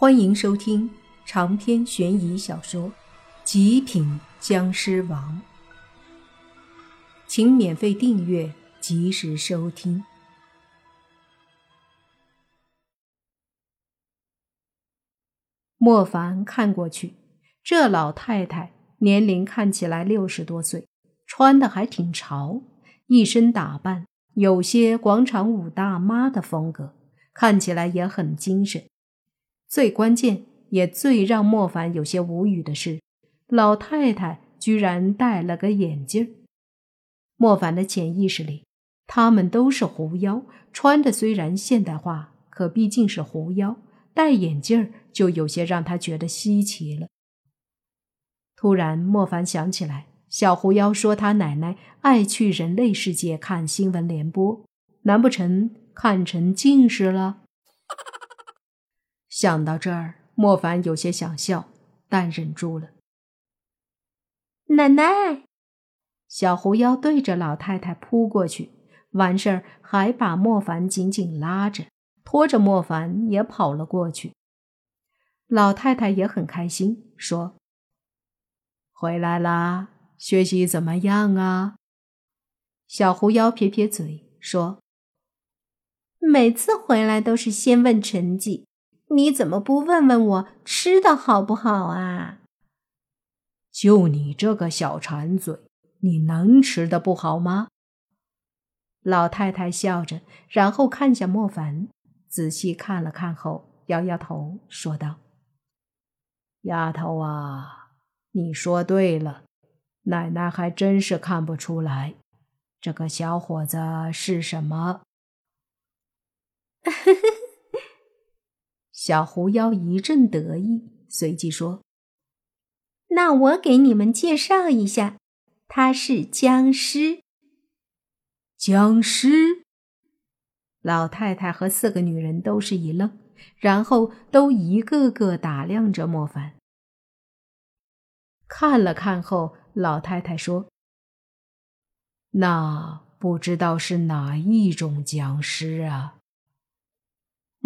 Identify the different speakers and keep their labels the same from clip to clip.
Speaker 1: 欢迎收听长篇悬疑小说《极品僵尸王》，请免费订阅，及时收听。莫凡看过去，这老太太年龄看起来六十多岁，穿的还挺潮，一身打扮有些广场舞大妈的风格，看起来也很精神。最关键也最让莫凡有些无语的是，老太太居然戴了个眼镜。莫凡的潜意识里，他们都是狐妖，穿的虽然现代化，可毕竟是狐妖，戴眼镜就有些让他觉得稀奇了。突然，莫凡想起来，小狐妖说他奶奶爱去人类世界看新闻联播，难不成看成近视了？想到这儿，莫凡有些想笑，但忍住了。
Speaker 2: 奶奶，
Speaker 1: 小狐妖对着老太太扑过去，完事儿还把莫凡紧紧拉着，拖着莫凡也跑了过去。老太太也很开心，说：“回来啦，学习怎么样啊？”小狐妖撇撇嘴说：“
Speaker 2: 每次回来都是先问成绩。”你怎么不问问我吃的好不好啊？
Speaker 1: 就你这个小馋嘴，你能吃的不好吗？老太太笑着，然后看向莫凡，仔细看了看后，摇摇头，说道：“丫头啊，你说对了，奶奶还真是看不出来，这个小伙子是什么。” 小狐妖一阵得意，随即说：“
Speaker 2: 那我给你们介绍一下，他是僵尸。”
Speaker 1: 僵尸！老太太和四个女人都是一愣，然后都一个个打量着莫凡。看了看后，老太太说：“那不知道是哪一种僵尸啊？”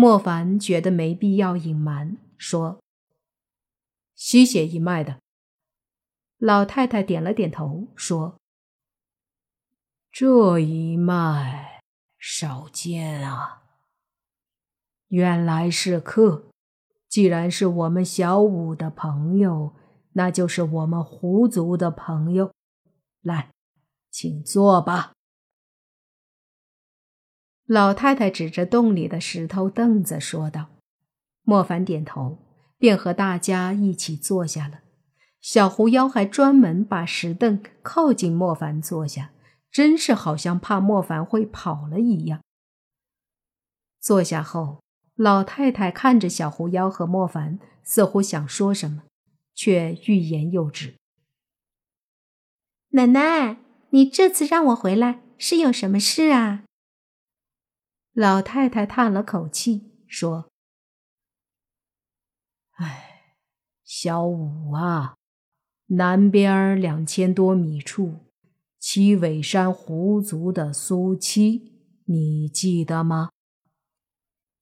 Speaker 1: 莫凡觉得没必要隐瞒，说：“吸血一脉的。”老太太点了点头，说：“这一脉少见啊。原来是客，既然是我们小五的朋友，那就是我们狐族的朋友。来，请坐吧。”老太太指着洞里的石头凳子说道：“莫凡点头，便和大家一起坐下了。小狐妖还专门把石凳靠近莫凡坐下，真是好像怕莫凡会跑了一样。”坐下后，老太太看着小狐妖和莫凡，似乎想说什么，却欲言又止。
Speaker 2: “奶奶，你这次让我回来是有什么事啊？”
Speaker 1: 老太太叹了口气，说：“哎，小五啊，南边两千多米处，七尾山狐族的苏七，你记得吗？”“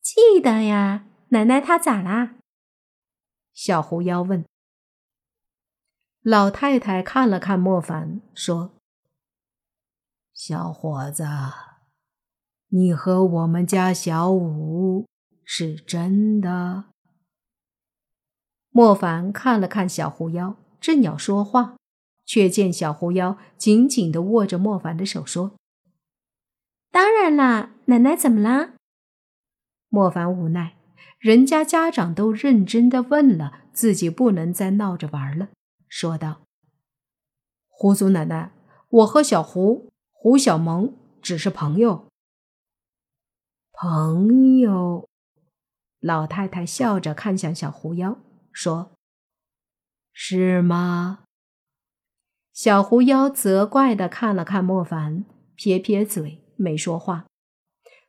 Speaker 2: 记得呀，奶奶她咋啦？”
Speaker 1: 小狐妖问。老太太看了看莫凡，说：“小伙子。”你和我们家小五是真的？莫凡看了看小狐妖，正要说话，却见小狐妖紧紧的握着莫凡的手，说：“
Speaker 2: 当然啦，奶奶怎么啦？”
Speaker 1: 莫凡无奈，人家家长都认真的问了，自己不能再闹着玩了，说道：“狐族奶奶，我和小狐、胡小萌只是朋友。”朋友，老太太笑着看向小狐妖，说：“是吗？”小狐妖责怪的看了看莫凡，撇撇嘴，没说话。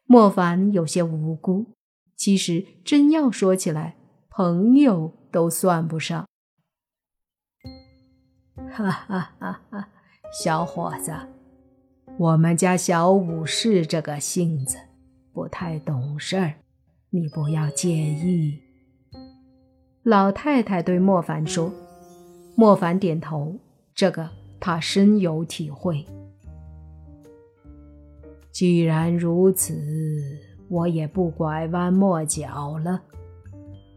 Speaker 1: 莫凡有些无辜，其实真要说起来，朋友都算不上。哈哈哈哈！小伙子，我们家小五是这个性子。不太懂事儿，你不要介意。老太太对莫凡说。莫凡点头，这个他深有体会。既然如此，我也不拐弯抹角了。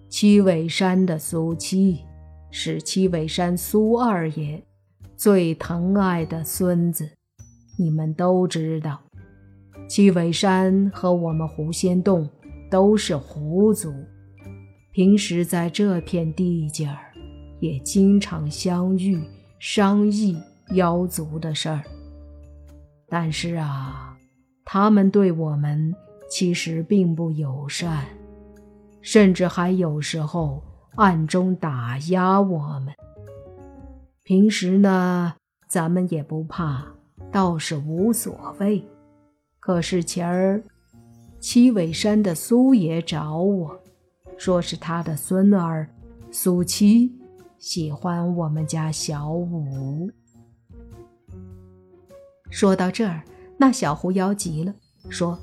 Speaker 1: 七尾山的苏七是七尾山苏二爷最疼爱的孙子，你们都知道。七尾山和我们狐仙洞都是狐族，平时在这片地界儿也经常相遇商议妖族的事儿。但是啊，他们对我们其实并不友善，甚至还有时候暗中打压我们。平时呢，咱们也不怕，倒是无所谓。可是前儿，七尾山的苏爷找我，说是他的孙儿苏七喜欢我们家小五。说到这儿，那小狐妖急了，说：“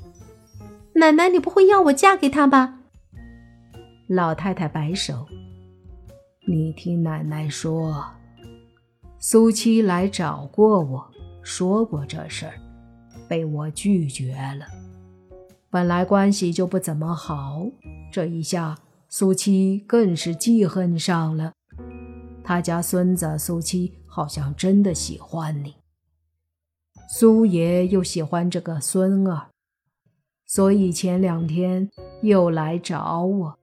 Speaker 2: 奶奶，你不会要我嫁给他吧？”
Speaker 1: 老太太摆手：“你听奶奶说，苏七来找过我，说过这事儿。”被我拒绝了。本来关系就不怎么好，这一下苏七更是记恨上了。他家孙子苏七好像真的喜欢你，苏爷又喜欢这个孙儿，所以前两天又来找我，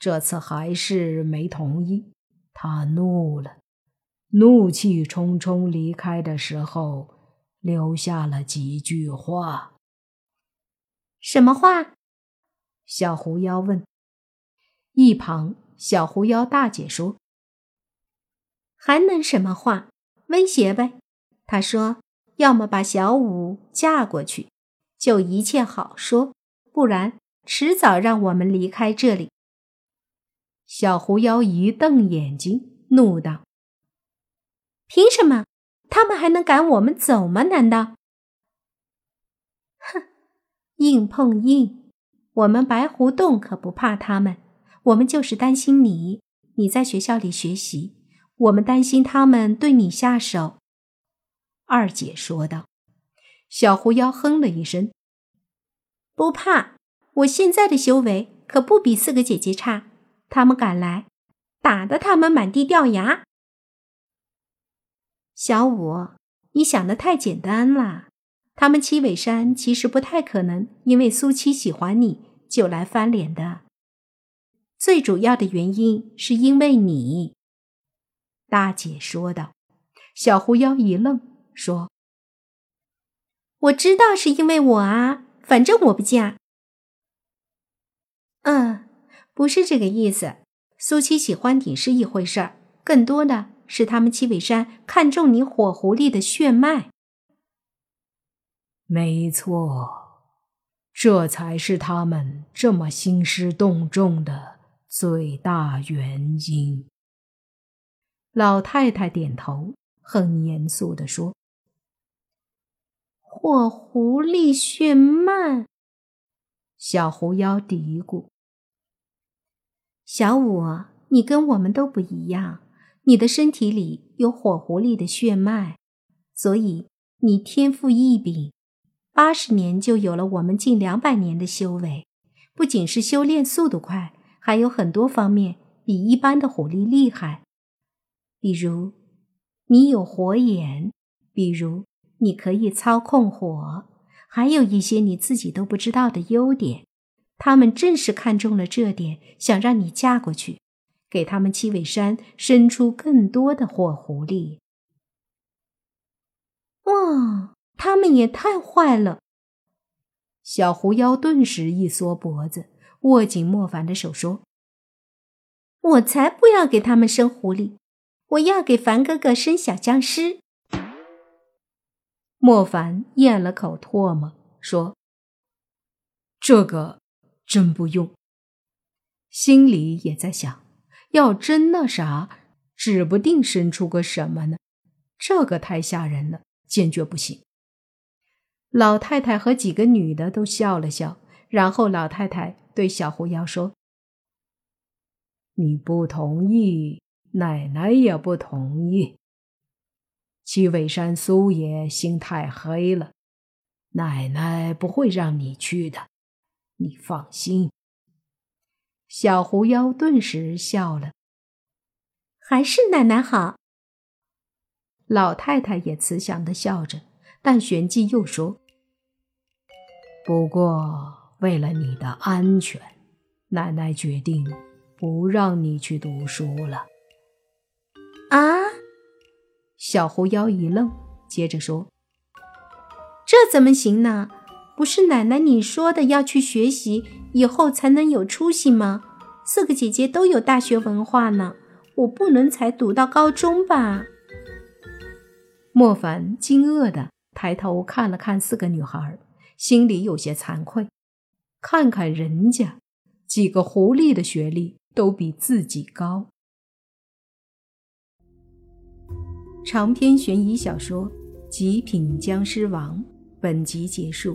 Speaker 1: 这次还是没同意。他怒了，怒气冲冲离开的时候。留下了几句话。
Speaker 2: 什么话？
Speaker 1: 小狐妖问。一旁，小狐妖大姐说：“
Speaker 2: 还能什么话？威胁呗。他说，要么把小五嫁过去，就一切好说；不然，迟早让我们离开这里。”
Speaker 1: 小狐妖一瞪眼睛，怒道：“
Speaker 2: 凭什么？”他们还能赶我们走吗？难道？哼，硬碰硬！我们白狐洞可不怕他们，我们就是担心你。你在学校里学习，我们担心他们对你下手。”
Speaker 1: 二姐说道。小狐妖哼了一声：“
Speaker 2: 不怕，我现在的修为可不比四个姐姐差。他们敢来，打得他们满地掉牙。”小五，你想的太简单了。他们七尾山其实不太可能因为苏七喜欢你就来翻脸的。最主要的原因是因为你。”
Speaker 1: 大姐说道。小狐妖一愣，说：“
Speaker 2: 我知道是因为我啊，反正我不嫁。”“嗯，不是这个意思。苏七喜欢你是一回事儿，更多的……”是他们七尾山看中你火狐狸的血脉，
Speaker 1: 没错，这才是他们这么兴师动众的最大原因。老太太点头，很严肃地说：“
Speaker 2: 火狐狸血脉。”
Speaker 1: 小狐妖嘀咕：“
Speaker 2: 小五，你跟我们都不一样。”你的身体里有火狐狸的血脉，所以你天赋异禀，八十年就有了我们近两百年的修为。不仅是修炼速度快，还有很多方面比一般的狐狸厉害。比如，你有火眼；比如，你可以操控火，还有一些你自己都不知道的优点。他们正是看中了这点，想让你嫁过去。给他们七尾山生出更多的火狐狸。哇，他们也太坏了！
Speaker 1: 小狐妖顿时一缩脖子，握紧莫凡的手说：“
Speaker 2: 我才不要给他们生狐狸，我要给凡哥哥生小僵尸。”
Speaker 1: 莫凡咽了口唾沫，说：“这个真不用。”心里也在想。要真那啥，指不定生出个什么呢？这个太吓人了，坚决不行。老太太和几个女的都笑了笑，然后老太太对小狐妖说：“你不同意，奶奶也不同意。七尾山苏爷心太黑了，奶奶不会让你去的，你放心。”
Speaker 2: 小狐妖顿时笑了，还是奶奶好。
Speaker 1: 老太太也慈祥的笑着，但旋即又说：“不过为了你的安全，奶奶决定不让你去读书了。”
Speaker 2: 啊！
Speaker 1: 小狐妖一愣，接着说：“
Speaker 2: 这怎么行呢？不是奶奶你说的要去学习，以后才能有出息吗？四个姐姐都有大学文化呢，我不能才读到高中吧？”
Speaker 1: 莫凡惊愕的抬头看了看四个女孩，心里有些惭愧。看看人家，几个狐狸的学历都比自己高。长篇悬疑小说《极品僵尸王》本集结束，